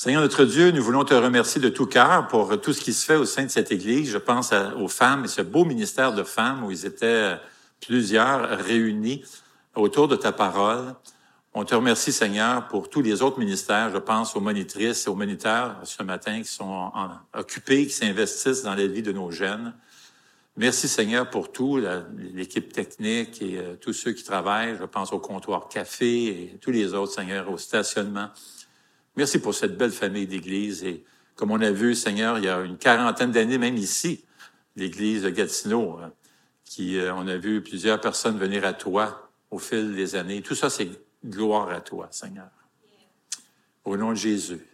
Seigneur notre Dieu, nous voulons te remercier de tout cœur pour tout ce qui se fait au sein de cette Église. Je pense aux femmes et ce beau ministère de femmes où ils étaient plusieurs réunis autour de ta parole. On te remercie, Seigneur, pour tous les autres ministères. Je pense aux monitrices et aux moniteurs ce matin qui sont occupés, qui s'investissent dans la vie de nos jeunes. Merci, Seigneur, pour tout, l'équipe technique et euh, tous ceux qui travaillent. Je pense au comptoir café et tous les autres, Seigneur, au stationnement. Merci pour cette belle famille d'église. Et comme on a vu, Seigneur, il y a une quarantaine d'années, même ici, l'église de Gatineau, hein, qui, euh, on a vu plusieurs personnes venir à toi au fil des années. Tout ça, c'est gloire à toi, Seigneur. Au nom de Jésus.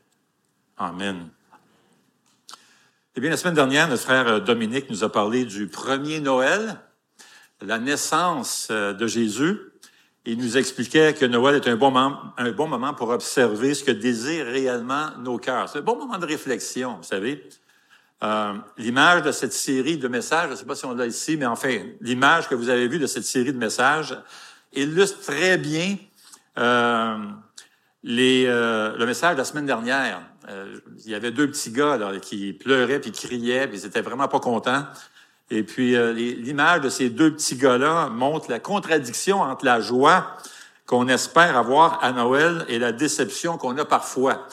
Amen. Eh bien, la semaine dernière, notre frère euh, Dominique nous a parlé du premier Noël, la naissance euh, de Jésus. Il nous expliquait que Noël est un bon moment, un bon moment pour observer ce que désirent réellement nos cœurs. C'est un bon moment de réflexion, vous savez. Euh, l'image de cette série de messages, je ne sais pas si on l'a ici, mais enfin, l'image que vous avez vue de cette série de messages illustre très bien euh, les, euh, le message de la semaine dernière. Euh, il y avait deux petits gars là, qui pleuraient puis criaient, puis ils étaient vraiment pas contents. Et puis, euh, l'image de ces deux petits gars-là montre la contradiction entre la joie qu'on espère avoir à Noël et la déception qu'on a parfois.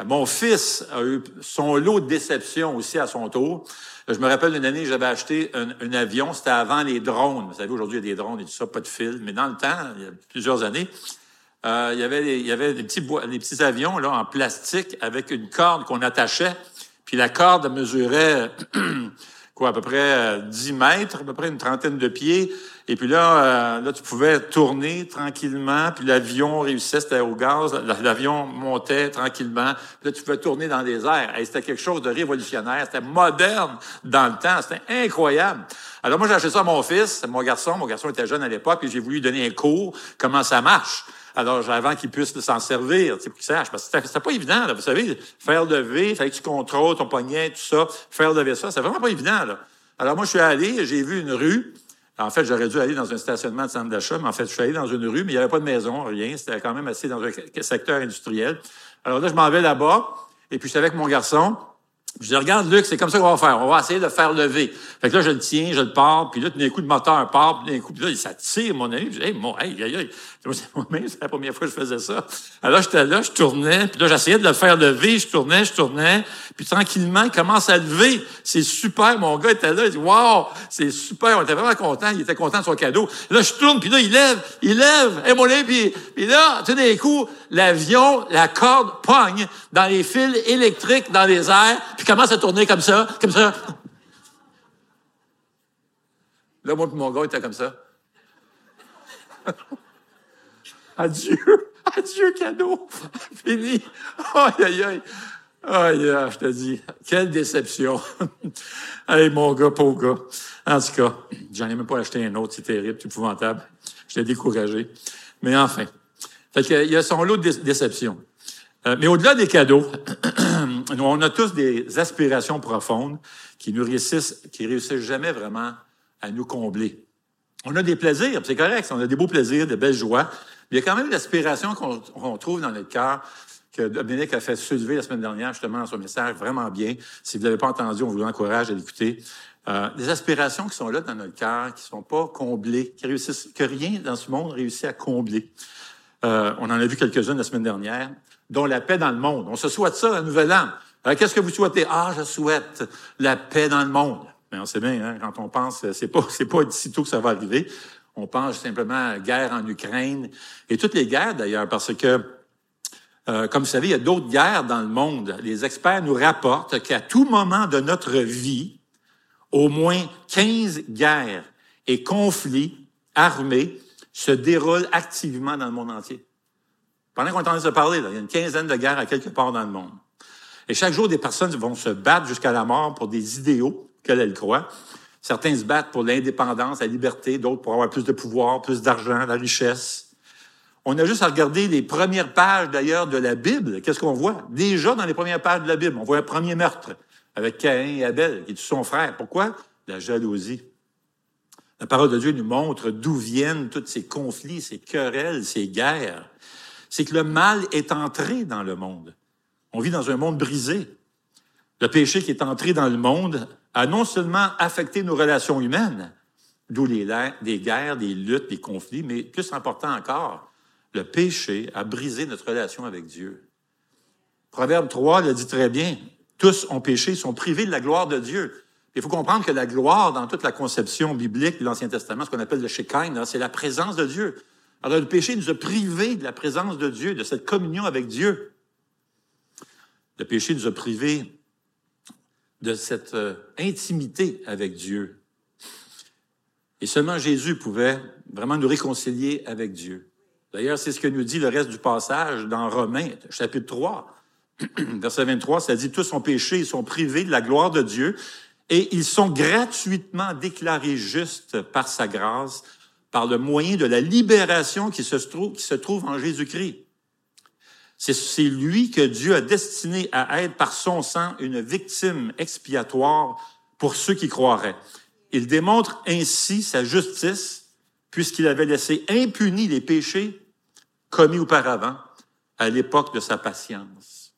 Euh, mon fils a eu son lot de déception aussi à son tour. Je me rappelle une année, j'avais acheté un, avion, c'était avant les drones. Vous savez, aujourd'hui, il y a des drones et tout ça, pas de fil. Mais dans le temps, il y a plusieurs années, euh, il, y avait des, il y avait des petits, des petits avions là, en plastique avec une corde qu'on attachait. Puis la corde mesurait à peu près 10 euh, mètres, à peu près une trentaine de pieds. Et puis là, euh, là, tu pouvais tourner tranquillement, puis l'avion réussissait, c'était au gaz, l'avion montait tranquillement, puis là, tu pouvais tourner dans les airs. Et c'était quelque chose de révolutionnaire, c'était moderne dans le temps, c'était incroyable. Alors moi, j'ai acheté ça à mon fils, mon garçon, mon garçon était jeune à l'époque, puis j'ai voulu lui donner un cours, comment ça marche. Alors, avant qu'il puisse s'en servir, pour qu'il sache. Parce que c'était pas évident, là. Vous savez, faire lever, il fallait que tu contrôles ton poignet, tout ça. Faire lever ça, c'est vraiment pas évident, là. Alors, moi, je suis allé, j'ai vu une rue. En fait, j'aurais dû aller dans un stationnement de centre d'achat, mais en fait, je suis allé dans une rue, mais il n'y avait pas de maison, rien. C'était quand même assez dans un secteur industriel. Alors là, je m'en vais là-bas, et puis je avec mon garçon. Je dis, regarde, Luc, c'est comme ça qu'on va faire. On va essayer de faire lever. Fait que là, je le tiens, je le pars, puis là, d'un coup, le moteur part, puis d'un coup, puis là, ça tire, mon ami. Je dis, hey, mon, hey, aïe, aïe. C'est la première fois que je faisais ça. Alors, j'étais là, je tournais, puis là, j'essayais de le faire lever, je tournais, je tournais, puis tranquillement, il commence à lever. C'est super, mon gars était là, il dit, wow, c'est super, on était vraiment content, il était content de son cadeau. Là, je tourne, puis là, il lève, il lève, hey, mon ami, puis, là, sais, d'un coup, l'avion, la corde pogne dans les fils électriques dans les airs, puis commence à tourner comme ça, comme ça. Là, moi, mon gars était comme ça. Adieu. Adieu, cadeau. Fini. Aïe, aïe, aïe. Aïe, je te dis. Quelle déception. hey, mon gars, pauvre gars. En tout cas, j'en ai même pas acheté un autre. C'est terrible, c'est épouvantable. Je l'ai découragé. Mais enfin. Fait qu'il y a son lot de déception. Euh, mais au-delà des cadeaux, on a tous des aspirations profondes qui qui réussissent jamais vraiment à nous combler. On a des plaisirs, c'est correct, on a des beaux plaisirs, des belles joies, mais il y a quand même l'aspiration qu'on trouve dans notre cœur, que Dominique a fait soulever la semaine dernière, justement, dans son message, vraiment bien. Si vous ne l'avez pas entendu, on vous encourage à l'écouter. Euh, des aspirations qui sont là dans notre cœur, qui ne sont pas comblées, qui réussissent, que rien dans ce monde réussit à combler. Euh, on en a vu quelques-unes la semaine dernière, dont la paix dans le monde. On se souhaite ça, la nouvelle an. Euh, qu'est-ce que vous souhaitez? Ah, je souhaite la paix dans le monde. Mais on sait bien, hein, quand on pense, c'est pas, c'est pas d'ici que ça va arriver. On pense simplement à la guerre en Ukraine et toutes les guerres d'ailleurs, parce que, euh, comme vous savez, il y a d'autres guerres dans le monde. Les experts nous rapportent qu'à tout moment de notre vie, au moins 15 guerres et conflits armés se déroulent activement dans le monde entier. Pendant qu'on est en se parler, il y a une quinzaine de guerres à quelque part dans le monde. Et chaque jour, des personnes vont se battre jusqu'à la mort pour des idéaux qu'elles elles croient. Certains se battent pour l'indépendance, la liberté, d'autres pour avoir plus de pouvoir, plus d'argent, la richesse. On a juste à regarder les premières pages d'ailleurs de la Bible. Qu'est-ce qu'on voit? Déjà dans les premières pages de la Bible, on voit un premier meurtre avec Caïn et Abel, qui est son frère. Pourquoi? La jalousie. La parole de Dieu nous montre d'où viennent tous ces conflits, ces querelles, ces guerres. C'est que le mal est entré dans le monde. On vit dans un monde brisé. Le péché qui est entré dans le monde a non seulement affecté nos relations humaines, d'où les, guerres, des luttes, des conflits, mais plus important encore, le péché a brisé notre relation avec Dieu. Proverbe 3 le dit très bien. Tous ont péché, sont privés de la gloire de Dieu. Il faut comprendre que la gloire, dans toute la conception biblique de l'Ancien Testament, ce qu'on appelle le Shekinah, c'est la présence de Dieu. Alors, le péché nous a privés de la présence de Dieu, de cette communion avec Dieu. Le péché nous a privés de cette euh, intimité avec Dieu. Et seulement Jésus pouvait vraiment nous réconcilier avec Dieu. D'ailleurs, c'est ce que nous dit le reste du passage dans Romains, chapitre 3. Verset 23, ça dit, tous ont péché, ils sont privés de la gloire de Dieu et ils sont gratuitement déclarés justes par sa grâce, par le moyen de la libération qui se trouve, en Jésus-Christ. C'est lui que Dieu a destiné à être par son sang une victime expiatoire pour ceux qui croiraient. Il démontre ainsi sa justice puisqu'il avait laissé impunis les péchés commis auparavant à l'époque de sa patience.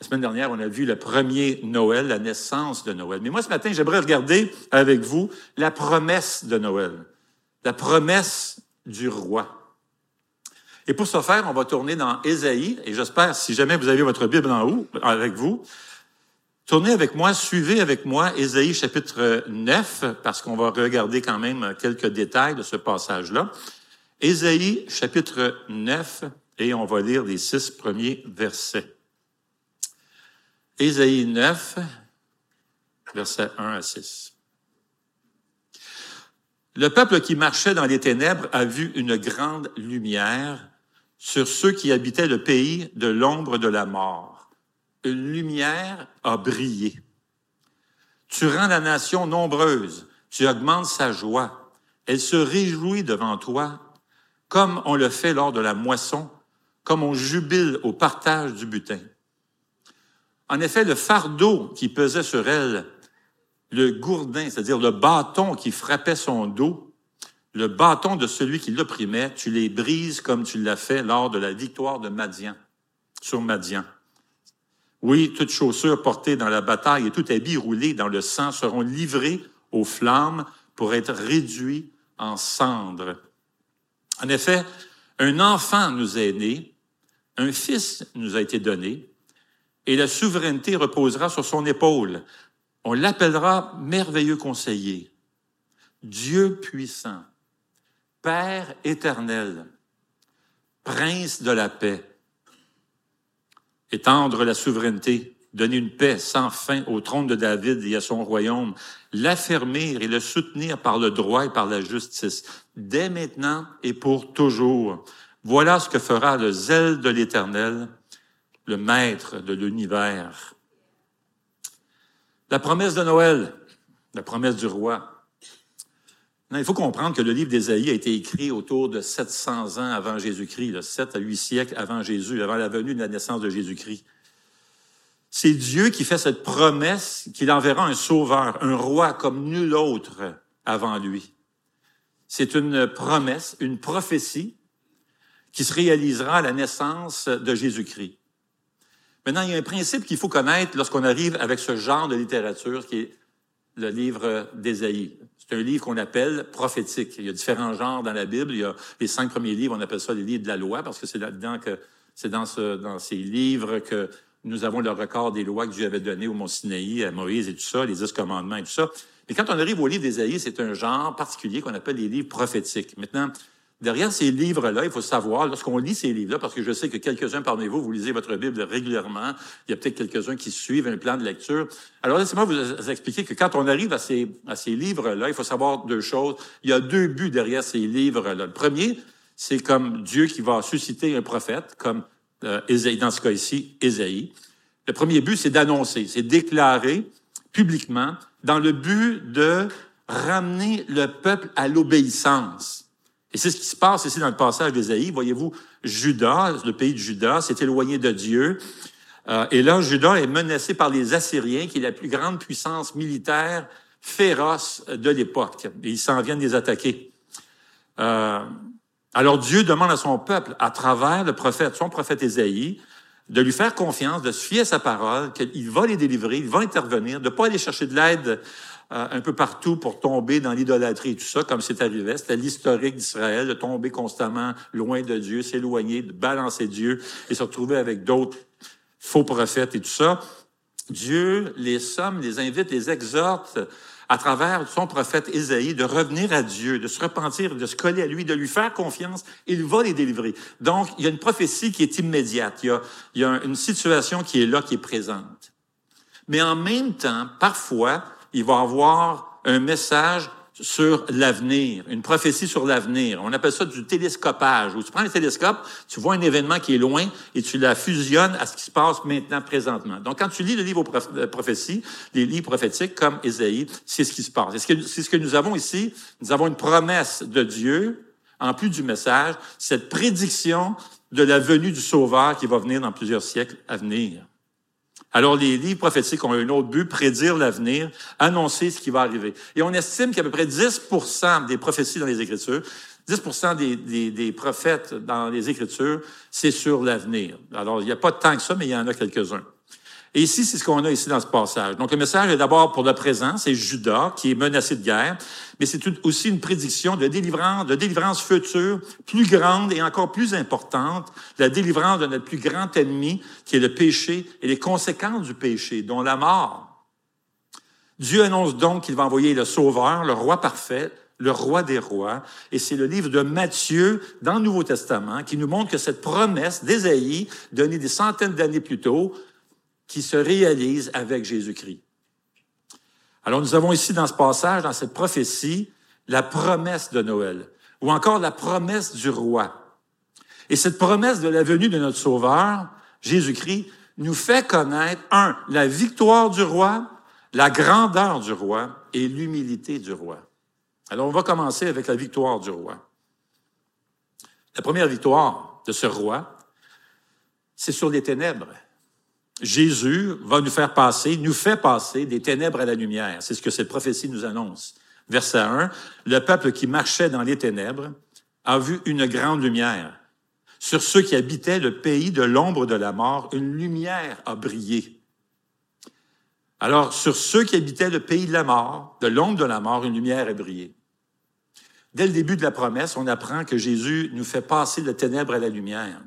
La semaine dernière, on a vu le premier Noël, la naissance de Noël. Mais moi, ce matin, j'aimerais regarder avec vous la promesse de Noël, la promesse du roi. Et pour ce faire, on va tourner dans Ésaïe, et j'espère, si jamais vous avez votre Bible en haut avec vous, tournez avec moi, suivez avec moi Ésaïe chapitre 9, parce qu'on va regarder quand même quelques détails de ce passage-là. Ésaïe chapitre 9, et on va lire les six premiers versets. Ésaïe 9, versets 1 à 6. Le peuple qui marchait dans les ténèbres a vu une grande lumière sur ceux qui habitaient le pays de l'ombre de la mort. Une lumière a brillé. Tu rends la nation nombreuse, tu augmentes sa joie. Elle se réjouit devant toi, comme on le fait lors de la moisson, comme on jubile au partage du butin. En effet, le fardeau qui pesait sur elle, le gourdin, c'est-à-dire le bâton qui frappait son dos, le bâton de celui qui l'opprimait, tu les brises comme tu l'as fait lors de la victoire de Madian, sur Madian. Oui, toutes chaussures portées dans la bataille et tout habit roulé dans le sang seront livrés aux flammes pour être réduits en cendres. En effet, un enfant nous est né, un fils nous a été donné, et la souveraineté reposera sur son épaule. On l'appellera merveilleux conseiller, Dieu puissant, Père éternel, Prince de la paix. Étendre la souveraineté, donner une paix sans fin au trône de David et à son royaume, l'affermir et le soutenir par le droit et par la justice, dès maintenant et pour toujours. Voilà ce que fera le zèle de l'Éternel le maître de l'univers. La promesse de Noël, la promesse du roi. il faut comprendre que le livre d'Ésaïe a été écrit autour de 700 ans avant Jésus-Christ, 7 à 8 siècles avant Jésus, avant la venue de la naissance de Jésus-Christ. C'est Dieu qui fait cette promesse qu'il enverra un sauveur, un roi comme nul autre avant lui. C'est une promesse, une prophétie qui se réalisera à la naissance de Jésus-Christ. Maintenant, il y a un principe qu'il faut connaître lorsqu'on arrive avec ce genre de littérature qui est le livre d'Ésaïe. C'est un livre qu'on appelle prophétique. Il y a différents genres dans la Bible. Il y a les cinq premiers livres, on appelle ça les livres de la loi parce que c'est là-dedans que c'est dans, ce, dans ces livres que nous avons le record des lois que Dieu avait données au Mont Sinaï, à Moïse et tout ça, les dix commandements et tout ça. Mais quand on arrive au livre d'Ésaïe, c'est un genre particulier qu'on appelle les livres prophétiques. Maintenant, Derrière ces livres-là, il faut savoir, lorsqu'on lit ces livres-là, parce que je sais que quelques-uns parmi vous, vous lisez votre Bible régulièrement, il y a peut-être quelques-uns qui suivent un plan de lecture. Alors, laissez-moi vous expliquer que quand on arrive à ces, à ces livres-là, il faut savoir deux choses. Il y a deux buts derrière ces livres-là. Le premier, c'est comme Dieu qui va susciter un prophète, comme euh, dans ce cas ici, Ésaïe. Le premier but, c'est d'annoncer, c'est déclarer publiquement dans le but de ramener le peuple à l'obéissance. Et c'est ce qui se passe ici dans le passage d'Ésaïe. Voyez-vous, Judas, le pays de Judas, s'est éloigné de Dieu. Euh, et là, Judas est menacé par les Assyriens, qui est la plus grande puissance militaire féroce de l'époque. Et ils s'en viennent les attaquer. Euh, alors Dieu demande à son peuple, à travers son prophète Ésaïe, de lui faire confiance, de se fier à sa parole, qu'il va les délivrer, il va intervenir, de ne pas aller chercher de l'aide euh, un peu partout pour tomber dans l'idolâtrie et tout ça, comme c'est arrivé. C'était l'historique d'Israël, de tomber constamment loin de Dieu, s'éloigner, de balancer Dieu et se retrouver avec d'autres faux prophètes et tout ça. Dieu les somme, les invite, les exhorte à travers son prophète Ésaïe de revenir à Dieu, de se repentir, de se coller à lui, de lui faire confiance. Il va les délivrer. Donc, il y a une prophétie qui est immédiate. Il y a, il y a une situation qui est là, qui est présente. Mais en même temps, parfois, il va avoir un message sur l'avenir, une prophétie sur l'avenir. On appelle ça du télescopage, où tu prends un télescope, tu vois un événement qui est loin et tu la fusionnes à ce qui se passe maintenant, présentement. Donc, quand tu lis le livre de prophéties, les livres prophétiques comme Ésaïe, c'est ce qui se passe. C'est ce, que nous avons ici. Nous avons une promesse de Dieu, en plus du message, cette prédiction de la venue du Sauveur qui va venir dans plusieurs siècles à venir. Alors, les livres prophétiques ont un autre but, prédire l'avenir, annoncer ce qui va arriver. Et on estime qu'à peu près 10% des prophéties dans les Écritures, 10 des, des, des, prophètes dans les Écritures, c'est sur l'avenir. Alors, il n'y a pas tant que ça, mais il y en a quelques-uns. Et ici, c'est ce qu'on a ici dans ce passage. Donc, le message est d'abord pour le présent, c'est Judas qui est menacé de guerre, mais c'est aussi une prédiction de délivrance, de délivrance future, plus grande et encore plus importante, la délivrance de notre plus grand ennemi, qui est le péché et les conséquences du péché, dont la mort. Dieu annonce donc qu'il va envoyer le Sauveur, le roi parfait, le roi des rois. Et c'est le livre de Matthieu dans le Nouveau Testament qui nous montre que cette promesse d'Ésaïe, donnée des centaines d'années plus tôt, qui se réalise avec Jésus-Christ. Alors nous avons ici dans ce passage, dans cette prophétie, la promesse de Noël, ou encore la promesse du roi. Et cette promesse de la venue de notre Sauveur, Jésus-Christ, nous fait connaître, un, la victoire du roi, la grandeur du roi et l'humilité du roi. Alors on va commencer avec la victoire du roi. La première victoire de ce roi, c'est sur les ténèbres. Jésus va nous faire passer, nous fait passer des ténèbres à la lumière. C'est ce que cette prophétie nous annonce. Verset 1, le peuple qui marchait dans les ténèbres a vu une grande lumière. Sur ceux qui habitaient le pays de l'ombre de la mort, une lumière a brillé. Alors, sur ceux qui habitaient le pays de la mort, de l'ombre de la mort, une lumière a brillé. Dès le début de la promesse, on apprend que Jésus nous fait passer de ténèbres à la lumière.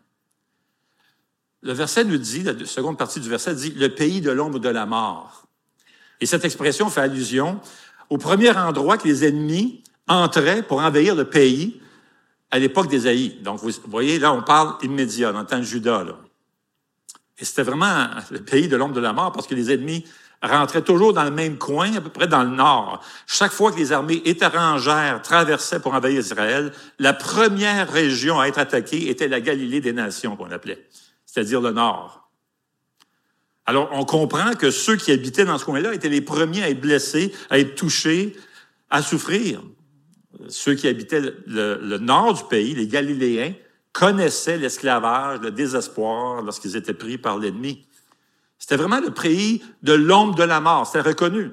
Le verset nous dit, la seconde partie du verset dit, le pays de l'ombre de la mort. Et cette expression fait allusion au premier endroit que les ennemis entraient pour envahir le pays à l'époque d'Ésaïe. Donc, vous voyez, là, on parle immédiat, dans le temps de Judas. Là. Et c'était vraiment le pays de l'ombre de la mort parce que les ennemis rentraient toujours dans le même coin, à peu près dans le nord. Chaque fois que les armées étrangères traversaient pour envahir Israël, la première région à être attaquée était la Galilée des nations, qu'on appelait c'est-à-dire le nord. Alors, on comprend que ceux qui habitaient dans ce coin-là étaient les premiers à être blessés, à être touchés, à souffrir. Ceux qui habitaient le, nord du pays, les Galiléens, connaissaient l'esclavage, le désespoir lorsqu'ils étaient pris par l'ennemi. C'était vraiment le pays de l'ombre de la mort, c'était reconnu.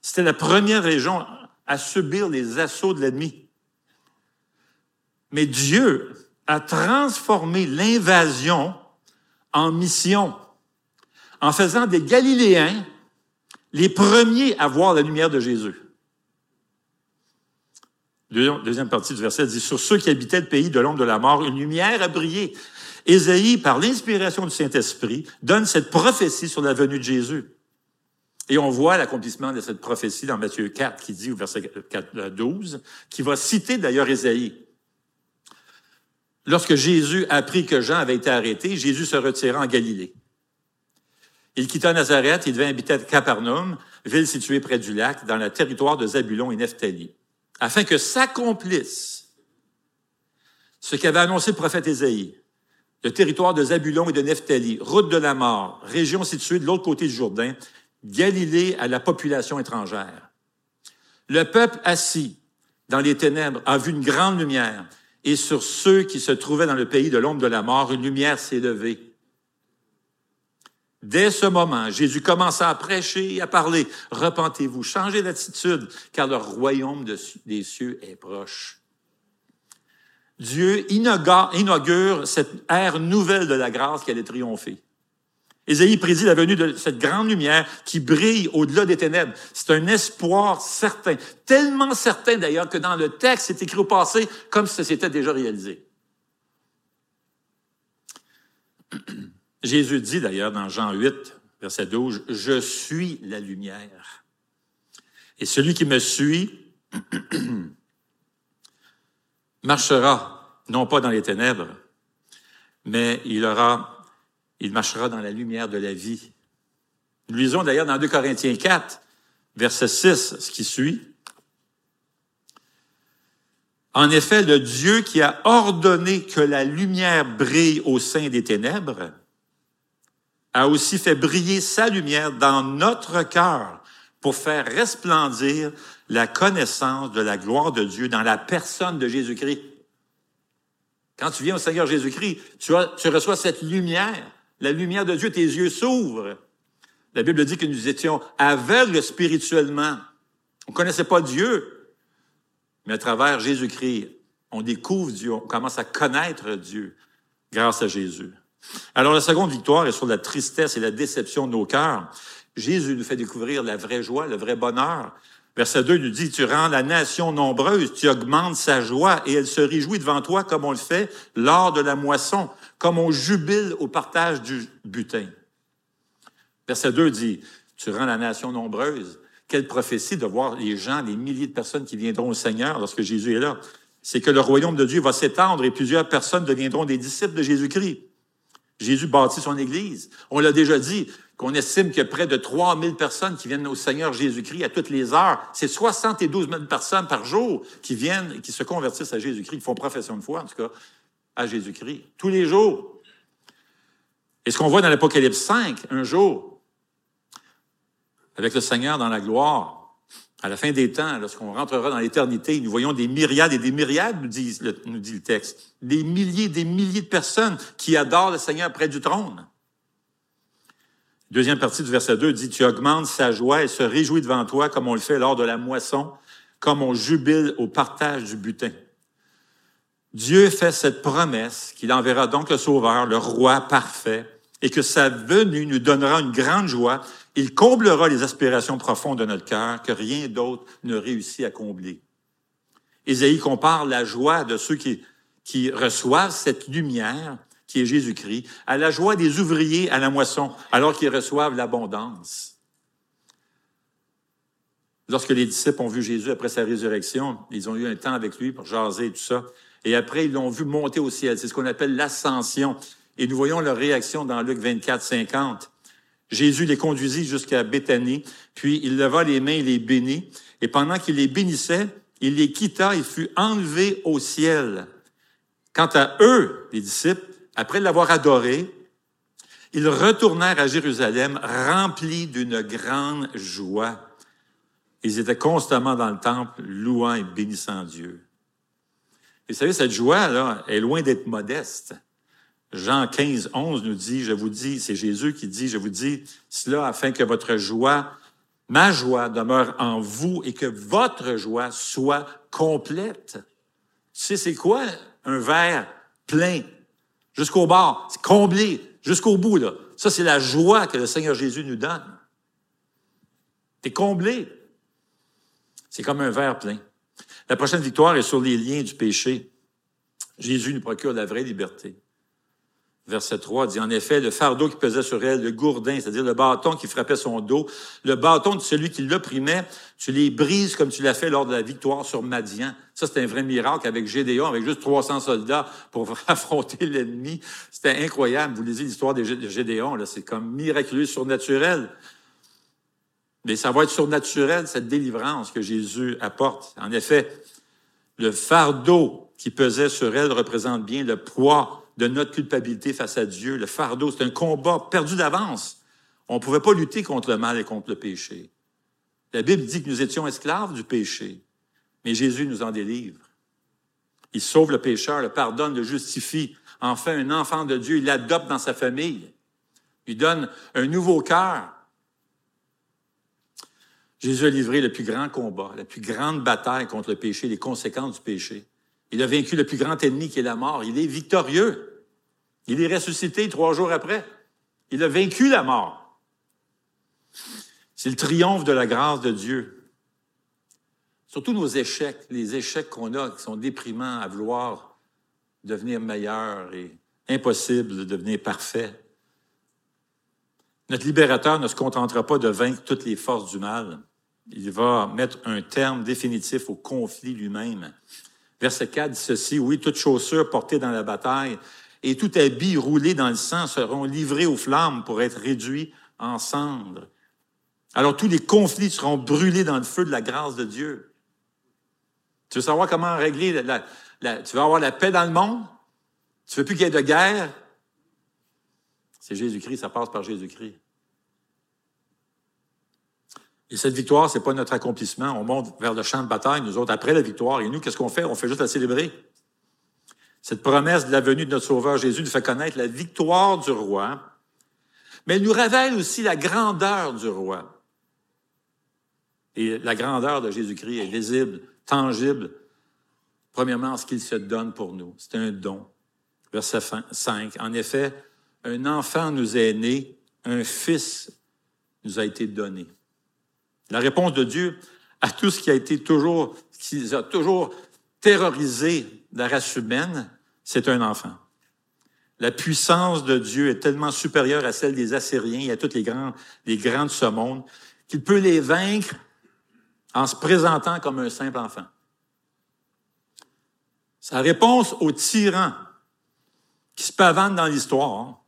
C'était la première région à subir les assauts de l'ennemi. Mais Dieu a transformé l'invasion en mission, en faisant des Galiléens les premiers à voir la lumière de Jésus. Deuxième partie du verset dit, sur ceux qui habitaient le pays de l'ombre de la mort, une lumière a brillé. Ésaïe, par l'inspiration du Saint-Esprit, donne cette prophétie sur la venue de Jésus. Et on voit l'accomplissement de cette prophétie dans Matthieu 4, qui dit au verset 12, qui va citer d'ailleurs Ésaïe. Lorsque Jésus apprit que Jean avait été arrêté, Jésus se retira en Galilée. Il quitta Nazareth, il devint habiter à Capernaum, ville située près du lac, dans le territoire de Zabulon et Nephtali, afin que s'accomplisse ce qu'avait annoncé le prophète Ésaïe. Le territoire de Zabulon et de Nephtali, route de la mort, région située de l'autre côté du Jourdain, Galilée à la population étrangère. Le peuple assis dans les ténèbres a vu une grande lumière et sur ceux qui se trouvaient dans le pays de l'ombre de la mort, une lumière s'est levée. Dès ce moment, Jésus commença à prêcher et à parler. Repentez-vous, changez d'attitude, car le royaume des cieux est proche. Dieu inaugure cette ère nouvelle de la grâce qui allait triompher. Ésaïe prédit la venue de cette grande lumière qui brille au-delà des ténèbres. C'est un espoir certain, tellement certain d'ailleurs que dans le texte, c'est écrit au passé comme si ça s'était déjà réalisé. Jésus dit d'ailleurs dans Jean 8, verset 12, Je suis la lumière. Et celui qui me suit marchera non pas dans les ténèbres, mais il aura il marchera dans la lumière de la vie. Nous lisons d'ailleurs dans 2 Corinthiens 4, verset 6, ce qui suit. En effet, le Dieu qui a ordonné que la lumière brille au sein des ténèbres a aussi fait briller sa lumière dans notre cœur pour faire resplendir la connaissance de la gloire de Dieu dans la personne de Jésus-Christ. Quand tu viens au Seigneur Jésus-Christ, tu, tu reçois cette lumière la lumière de Dieu, tes yeux s'ouvrent. La Bible dit que nous étions aveugles spirituellement. On ne connaissait pas Dieu. Mais à travers Jésus-Christ, on découvre Dieu, on commence à connaître Dieu grâce à Jésus. Alors la seconde victoire est sur la tristesse et la déception de nos cœurs. Jésus nous fait découvrir la vraie joie, le vrai bonheur. Verset 2 nous dit, tu rends la nation nombreuse, tu augmentes sa joie et elle se réjouit devant toi comme on le fait lors de la moisson comme on jubile au partage du butin. Verset 2 dit, tu rends la nation nombreuse. Quelle prophétie de voir les gens, les milliers de personnes qui viendront au Seigneur lorsque Jésus est là. C'est que le royaume de Dieu va s'étendre et plusieurs personnes deviendront des disciples de Jésus-Christ. Jésus bâtit son Église. On l'a déjà dit, qu'on estime qu'il y a près de 3000 personnes qui viennent au Seigneur Jésus-Christ à toutes les heures. C'est 72 000 personnes par jour qui viennent, qui se convertissent à Jésus-Christ, qui font profession de foi, en tout cas à Jésus-Christ, tous les jours. Et ce qu'on voit dans l'Apocalypse 5, un jour, avec le Seigneur dans la gloire, à la fin des temps, lorsqu'on rentrera dans l'éternité, nous voyons des myriades et des myriades, nous dit, le, nous dit le texte, des milliers, des milliers de personnes qui adorent le Seigneur près du trône. Deuxième partie du verset 2 dit, Tu augmentes sa joie et se réjouit devant toi comme on le fait lors de la moisson, comme on jubile au partage du butin. Dieu fait cette promesse qu'il enverra donc le Sauveur, le roi parfait, et que sa venue nous donnera une grande joie. Il comblera les aspirations profondes de notre cœur que rien d'autre ne réussit à combler. Ésaïe compare la joie de ceux qui, qui reçoivent cette lumière, qui est Jésus-Christ, à la joie des ouvriers à la moisson, alors qu'ils reçoivent l'abondance. Lorsque les disciples ont vu Jésus après sa résurrection, ils ont eu un temps avec lui pour jaser et tout ça. Et après, ils l'ont vu monter au ciel. C'est ce qu'on appelle l'ascension. Et nous voyons leur réaction dans Luc 24, 50. Jésus les conduisit jusqu'à Béthanie, puis il leva les mains et les bénit. Et pendant qu'il les bénissait, il les quitta et fut enlevé au ciel. Quant à eux, les disciples, après l'avoir adoré, ils retournèrent à Jérusalem remplis d'une grande joie. Ils étaient constamment dans le temple, louant et bénissant Dieu. Et vous savez, cette joie-là est loin d'être modeste. Jean 15, 11 nous dit, je vous dis, c'est Jésus qui dit, je vous dis cela afin que votre joie, ma joie demeure en vous et que votre joie soit complète. Tu sais, c'est quoi un verre plein jusqu'au bord, c'est comblé jusqu'au bout, là. Ça, c'est la joie que le Seigneur Jésus nous donne. T'es comblé. C'est comme un verre plein. La prochaine victoire est sur les liens du péché. Jésus nous procure la vraie liberté. Verset 3 dit, en effet, le fardeau qui pesait sur elle, le gourdin, c'est-à-dire le bâton qui frappait son dos, le bâton de celui qui l'opprimait, tu les brises comme tu l'as fait lors de la victoire sur Madian. Ça, c'est un vrai miracle avec Gédéon, avec juste 300 soldats pour affronter l'ennemi. C'était incroyable. Vous lisez l'histoire de Gédéon, là, c'est comme miraculeux, surnaturel. Mais ça va être surnaturel, cette délivrance que Jésus apporte. En effet, le fardeau qui pesait sur elle représente bien le poids de notre culpabilité face à Dieu. Le fardeau, c'est un combat perdu d'avance. On ne pouvait pas lutter contre le mal et contre le péché. La Bible dit que nous étions esclaves du péché, mais Jésus nous en délivre. Il sauve le pécheur, le pardonne, le justifie, en fait un enfant de Dieu, il l'adopte dans sa famille. Il donne un nouveau cœur, Jésus a livré le plus grand combat, la plus grande bataille contre le péché, les conséquences du péché. Il a vaincu le plus grand ennemi qui est la mort. Il est victorieux. Il est ressuscité trois jours après. Il a vaincu la mort. C'est le triomphe de la grâce de Dieu. Surtout nos échecs, les échecs qu'on a qui sont déprimants à vouloir devenir meilleur et impossible de devenir parfait. Notre libérateur ne se contentera pas de vaincre toutes les forces du mal. Il va mettre un terme définitif au conflit lui-même. Verset 4 dit ceci, oui, toutes chaussures portées dans la bataille et tout habit roulé dans le sang seront livrés aux flammes pour être réduits en cendres. Alors tous les conflits seront brûlés dans le feu de la grâce de Dieu. Tu veux savoir comment régler la, tu veux avoir la paix dans le monde? Tu veux plus qu'il y ait de guerre? C'est Jésus-Christ, ça passe par Jésus-Christ. Et cette victoire, c'est pas notre accomplissement. On monte vers le champ de bataille, nous autres, après la victoire. Et nous, qu'est-ce qu'on fait? On fait juste la célébrer. Cette promesse de la venue de notre Sauveur Jésus nous fait connaître la victoire du roi, mais elle nous révèle aussi la grandeur du roi. Et la grandeur de Jésus-Christ est visible, tangible, premièrement en ce qu'il se donne pour nous. C'est un don. Verset 5. En effet, un enfant nous est né, un fils nous a été donné. La réponse de Dieu à tout ce qui a été toujours, qui a toujours terrorisé la race humaine, c'est un enfant. La puissance de Dieu est tellement supérieure à celle des Assyriens et à toutes les grands, les grands de ce monde qu'il peut les vaincre en se présentant comme un simple enfant. Sa réponse aux tyrans qui se pavanent dans l'histoire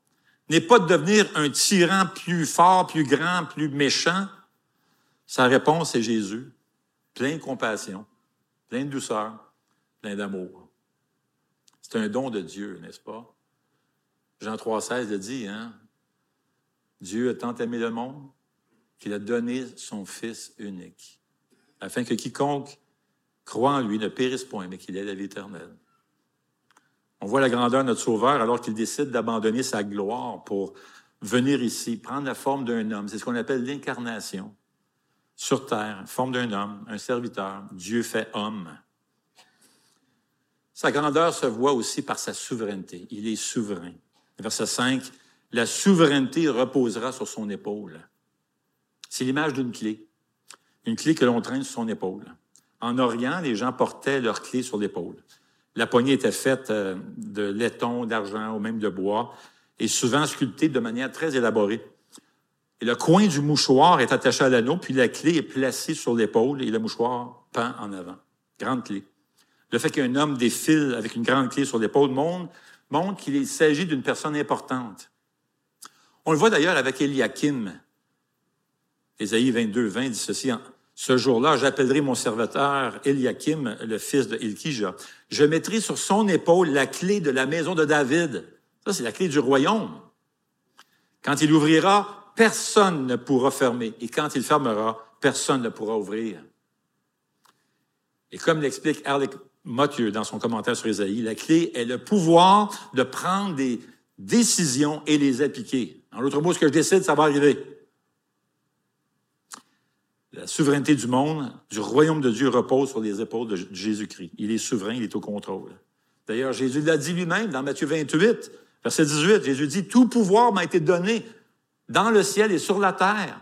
n'est pas de devenir un tyran plus fort, plus grand, plus méchant. Sa réponse est Jésus, plein de compassion, plein de douceur, plein d'amour. C'est un don de Dieu, n'est-ce pas? Jean 3,16 le dit, hein? Dieu a tant aimé le monde qu'il a donné son Fils unique, afin que quiconque croit en lui ne périsse point, mais qu'il ait la vie éternelle. On voit la grandeur de notre Sauveur alors qu'il décide d'abandonner sa gloire pour venir ici, prendre la forme d'un homme. C'est ce qu'on appelle l'incarnation. Sur terre, forme d'un homme, un serviteur, Dieu fait homme. Sa grandeur se voit aussi par sa souveraineté. Il est souverain. Verset 5, la souveraineté reposera sur son épaule. C'est l'image d'une clé. Une clé que l'on traîne sur son épaule. En Orient, les gens portaient leur clé sur l'épaule. La poignée était faite euh, de laiton, d'argent ou même de bois et souvent sculptée de manière très élaborée. Et le coin du mouchoir est attaché à l'anneau, puis la clé est placée sur l'épaule et le mouchoir pend en avant. Grande clé. Le fait qu'un homme défile avec une grande clé sur l'épaule montre, montre qu'il s'agit d'une personne importante. On le voit d'ailleurs avec Eliakim. Ésaïe 22, 20 dit ceci, ce jour-là, j'appellerai mon serviteur Eliakim, le fils de Ilkija. Je mettrai sur son épaule la clé de la maison de David. Ça, c'est la clé du royaume. Quand il ouvrira, personne ne pourra fermer. Et quand il fermera, personne ne pourra ouvrir. Et comme l'explique Alec Mothieu dans son commentaire sur Isaïe, la clé est le pouvoir de prendre des décisions et les appliquer. En l'autre mot, ce que je décide, ça va arriver. La souveraineté du monde, du royaume de Dieu repose sur les épaules de Jésus-Christ. Il est souverain, il est au contrôle. D'ailleurs, Jésus l'a dit lui-même dans Matthieu 28, verset 18. Jésus dit, Tout pouvoir m'a été donné dans le ciel et sur la terre.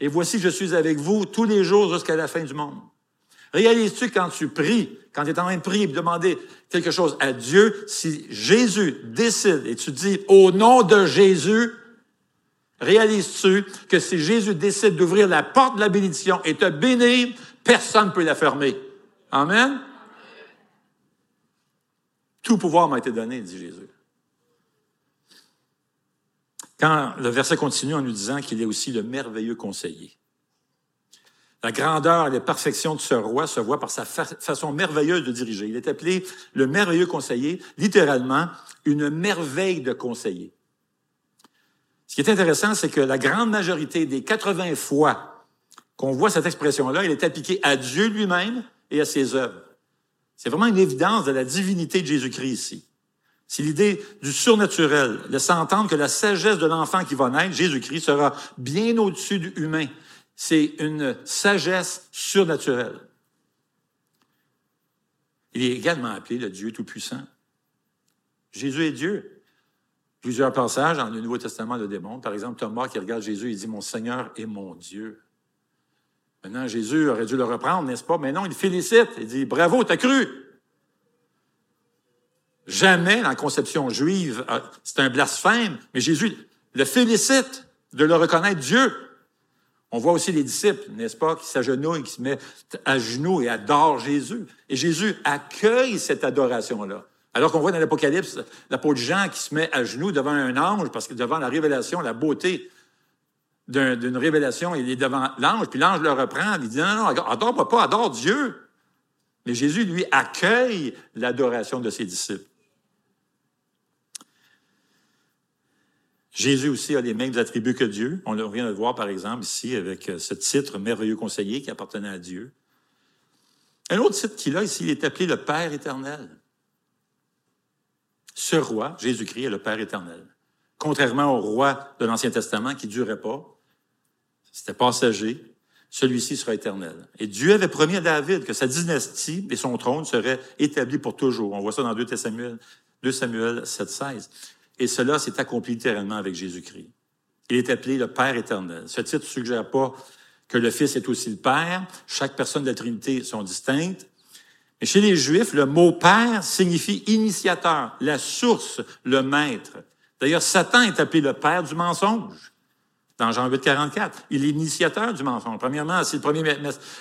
Et voici, je suis avec vous tous les jours jusqu'à la fin du monde. Réalises-tu quand tu pries, quand tu es en train de prier et de demander quelque chose à Dieu, si Jésus décide et tu dis au nom de Jésus, Réalises-tu que si Jésus décide d'ouvrir la porte de la bénédiction et te bénir, personne ne peut la fermer? Amen? Tout pouvoir m'a été donné, dit Jésus. Quand le verset continue en nous disant qu'il est aussi le merveilleux conseiller. La grandeur et la perfection de ce roi se voit par sa façon merveilleuse de diriger. Il est appelé le merveilleux conseiller, littéralement une merveille de conseiller. Ce qui est intéressant, c'est que la grande majorité des 80 fois qu'on voit cette expression-là, elle est appliquée à Dieu lui-même et à ses œuvres. C'est vraiment une évidence de la divinité de Jésus-Christ ici. C'est l'idée du surnaturel, laissant entendre que la sagesse de l'enfant qui va naître, Jésus-Christ, sera bien au-dessus du humain. C'est une sagesse surnaturelle. Il est également appelé le Dieu Tout-Puissant. Jésus est Dieu. Plusieurs passages dans le Nouveau Testament le démontrent. Par exemple, Thomas qui regarde Jésus, il dit Mon Seigneur est mon Dieu. Maintenant, Jésus aurait dû le reprendre, n'est-ce pas? Mais non, il félicite. Il dit Bravo, t'as cru. Jamais dans la conception juive, euh, c'est un blasphème, mais Jésus le félicite de le reconnaître Dieu. On voit aussi les disciples, n'est-ce pas, qui s'agenouillent, qui se mettent à genoux et adorent Jésus. Et Jésus accueille cette adoration-là. Alors qu'on voit dans l'Apocalypse l'apôtre Jean qui se met à genoux devant un ange, parce que devant la révélation, la beauté d'une révélation, il est devant l'ange, puis l'ange le reprend, il dit, non, non, adore pas, adore Dieu. Mais Jésus, lui, accueille l'adoration de ses disciples. Jésus aussi a les mêmes attributs que Dieu. On vient de le voir, par exemple, ici, avec euh, ce titre merveilleux conseiller qui appartenait à Dieu. Un autre titre qu'il a ici, il est appelé le Père éternel. Ce roi, Jésus-Christ, est le Père éternel. Contrairement au roi de l'Ancien Testament qui ne durait pas, c'était passager, celui-ci sera éternel. Et Dieu avait promis à David que sa dynastie et son trône seraient établis pour toujours. On voit ça dans 2 Samuel, 2 Samuel 7, 16. Et cela s'est accompli littéralement avec Jésus-Christ. Il est appelé le Père éternel. Ce titre ne suggère pas que le Fils est aussi le Père. Chaque personne de la Trinité sont distinctes. Mais chez les Juifs, le mot Père signifie initiateur, la source, le maître. D'ailleurs, Satan est appelé le Père du mensonge. Dans Jean 8, 44. Il est l'initiateur du mensonge. Premièrement, c'est le premier,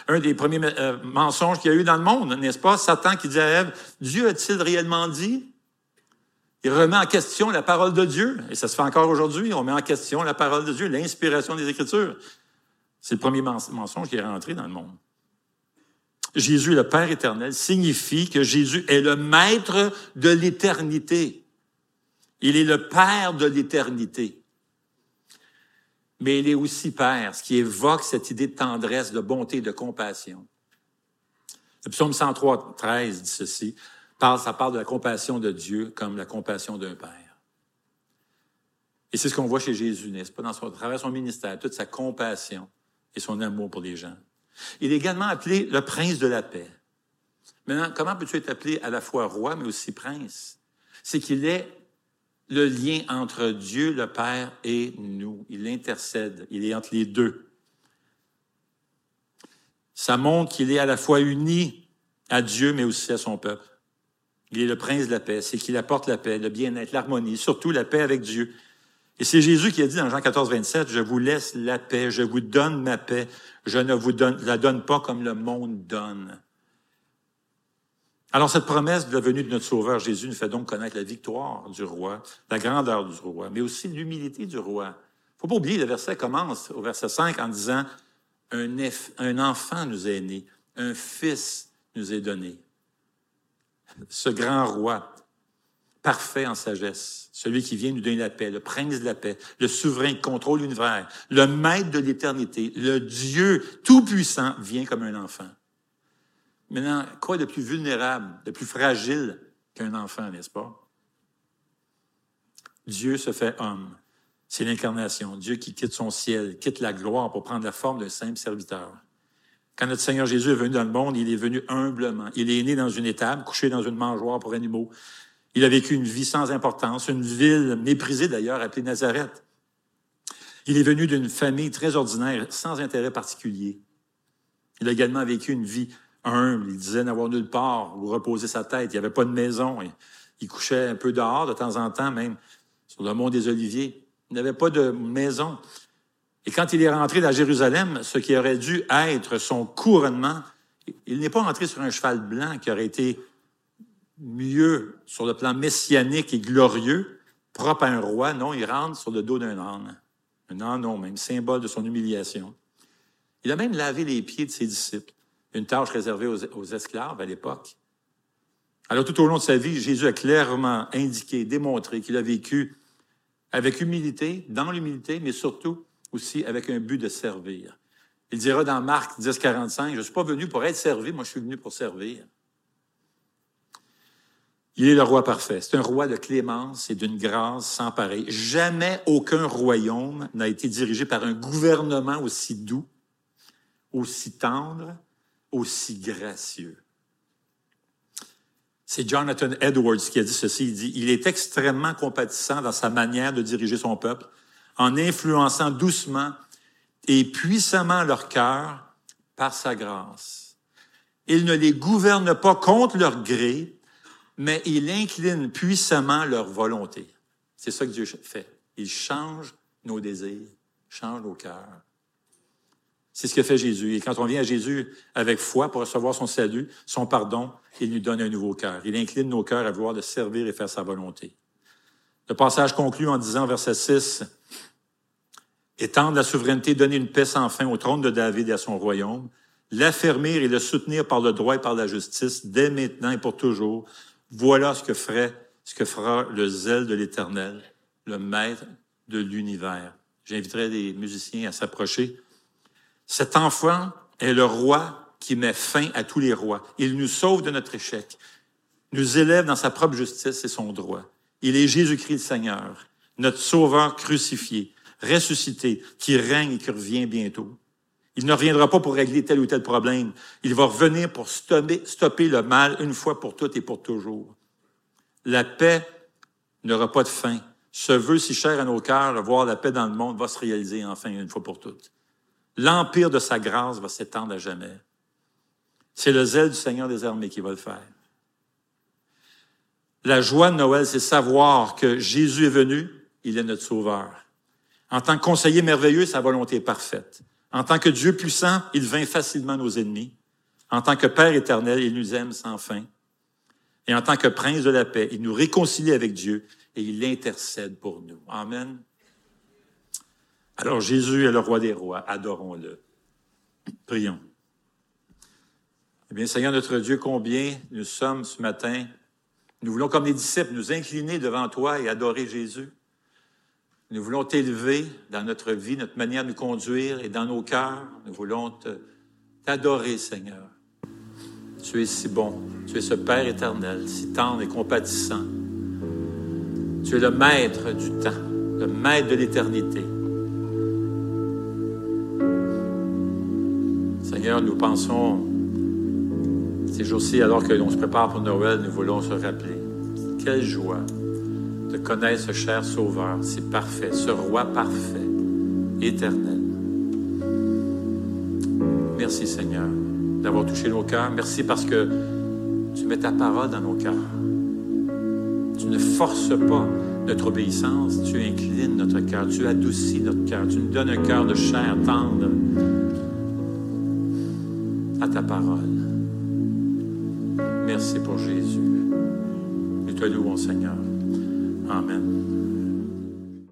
un des premiers euh, mensonges qu'il y a eu dans le monde, n'est-ce pas? Satan qui dit à Ève, Dieu a-t-il réellement dit? Il remet en question la parole de Dieu. Et ça se fait encore aujourd'hui. On met en question la parole de Dieu, l'inspiration des Écritures. C'est le premier mensonge qui est rentré dans le monde. Jésus, le Père éternel, signifie que Jésus est le maître de l'éternité. Il est le Père de l'éternité. Mais il est aussi Père, ce qui évoque cette idée de tendresse, de bonté, de compassion. Le psaume 103, 13 dit ceci ça parle de la compassion de Dieu comme la compassion d'un père. Et c'est ce qu'on voit chez Jésus, n'est-ce pas, dans son, à travers son ministère, toute sa compassion et son amour pour les gens. Il est également appelé le prince de la paix. Maintenant, comment peux-tu être appelé à la fois roi, mais aussi prince? C'est qu'il est le lien entre Dieu, le Père, et nous. Il intercède. Il est entre les deux. Ça montre qu'il est à la fois uni à Dieu, mais aussi à son peuple. Il est le prince de la paix. C'est qu'il apporte la paix, le bien-être, l'harmonie, surtout la paix avec Dieu. Et c'est Jésus qui a dit dans Jean 14, 27, Je vous laisse la paix, je vous donne ma paix, je ne vous la donne pas comme le monde donne. Alors cette promesse de la venue de notre Sauveur Jésus nous fait donc connaître la victoire du roi, la grandeur du roi, mais aussi l'humilité du roi. faut pas oublier, le verset commence au verset 5 en disant, un enfant nous est né, un fils nous est donné ce grand roi, parfait en sagesse, celui qui vient nous donner la paix, le prince de la paix, le souverain qui contrôle l'univers, le maître de l'éternité, le Dieu tout-puissant vient comme un enfant. Maintenant, quoi de plus vulnérable, de plus fragile qu'un enfant, n'est-ce pas? Dieu se fait homme. C'est l'incarnation. Dieu qui quitte son ciel, quitte la gloire pour prendre la forme d'un simple serviteur. Quand notre Seigneur Jésus est venu dans le monde, il est venu humblement. Il est né dans une étable, couché dans une mangeoire pour animaux. Il a vécu une vie sans importance, une ville méprisée d'ailleurs, appelée Nazareth. Il est venu d'une famille très ordinaire, sans intérêt particulier. Il a également vécu une vie humble. Il disait n'avoir nulle part où reposer sa tête. Il n'y avait pas de maison. Il couchait un peu dehors de temps en temps, même sur le mont des Oliviers. Il n'avait pas de maison. Et quand il est rentré dans Jérusalem, ce qui aurait dû être son couronnement, il n'est pas rentré sur un cheval blanc qui aurait été mieux sur le plan messianique et glorieux, propre à un roi. Non, il rentre sur le dos d'un âne. Un âne, non, même symbole de son humiliation. Il a même lavé les pieds de ses disciples, une tâche réservée aux, aux esclaves à l'époque. Alors tout au long de sa vie, Jésus a clairement indiqué, démontré qu'il a vécu avec humilité, dans l'humilité, mais surtout aussi avec un but de servir. Il dira dans Marc 10, 45, je ne suis pas venu pour être servi, moi je suis venu pour servir. Il est le roi parfait. C'est un roi de clémence et d'une grâce sans pareil. Jamais aucun royaume n'a été dirigé par un gouvernement aussi doux, aussi tendre, aussi gracieux. C'est Jonathan Edwards qui a dit ceci. Il dit, il est extrêmement compatissant dans sa manière de diriger son peuple, en influençant doucement et puissamment leur cœur par sa grâce. Il ne les gouverne pas contre leur gré, mais il incline puissamment leur volonté. C'est ça que Dieu fait. Il change nos désirs, change nos cœurs. C'est ce que fait Jésus. Et quand on vient à Jésus avec foi pour recevoir son salut, son pardon, il nous donne un nouveau cœur. Il incline nos cœurs à vouloir le servir et faire sa volonté. Le passage conclut en disant, verset 6, Étendre la souveraineté, donner une paix sans fin au trône de David et à son royaume, l'affermir et le soutenir par le droit et par la justice, dès maintenant et pour toujours. Voilà ce que ce que fera le zèle de l'Éternel, le maître de l'univers. J'inviterai les musiciens à s'approcher. Cet enfant est le roi qui met fin à tous les rois. Il nous sauve de notre échec, nous élève dans sa propre justice et son droit. Il est Jésus-Christ Seigneur, notre sauveur crucifié, ressuscité, qui règne et qui revient bientôt. Il ne reviendra pas pour régler tel ou tel problème. Il va revenir pour stopper, stopper le mal une fois pour toutes et pour toujours. La paix n'aura pas de fin. Ce vœu si cher à nos cœurs, voir la paix dans le monde, va se réaliser enfin une fois pour toutes. L'empire de sa grâce va s'étendre à jamais. C'est le zèle du Seigneur des armées qui va le faire. La joie de Noël, c'est savoir que Jésus est venu, il est notre sauveur. En tant que conseiller merveilleux, sa volonté est parfaite. En tant que Dieu puissant, il vainc facilement nos ennemis. En tant que Père éternel, il nous aime sans fin. Et en tant que prince de la paix, il nous réconcilie avec Dieu et il intercède pour nous. Amen. Alors Jésus est le roi des rois, adorons-le. Prions. Eh bien, Seigneur notre Dieu, combien nous sommes ce matin, nous voulons comme les disciples nous incliner devant toi et adorer Jésus. Nous voulons t'élever dans notre vie, notre manière de nous conduire et dans nos cœurs. Nous voulons t'adorer, Seigneur. Tu es si bon. Tu es ce Père éternel, si tendre et compatissant. Tu es le maître du temps, le maître de l'éternité. Seigneur, nous pensons, ces jours-ci, alors que l'on se prépare pour Noël, nous voulons se rappeler quelle joie de connaître ce cher Sauveur, si parfait, ce roi parfait, éternel. Merci Seigneur d'avoir touché nos cœurs. Merci parce que tu mets ta parole dans nos cœurs. Tu ne forces pas notre obéissance, tu inclines notre cœur, tu adoucis notre cœur, tu nous donnes un cœur de chair tendre à ta parole. Merci pour Jésus. Nous te louons, Seigneur. Amen.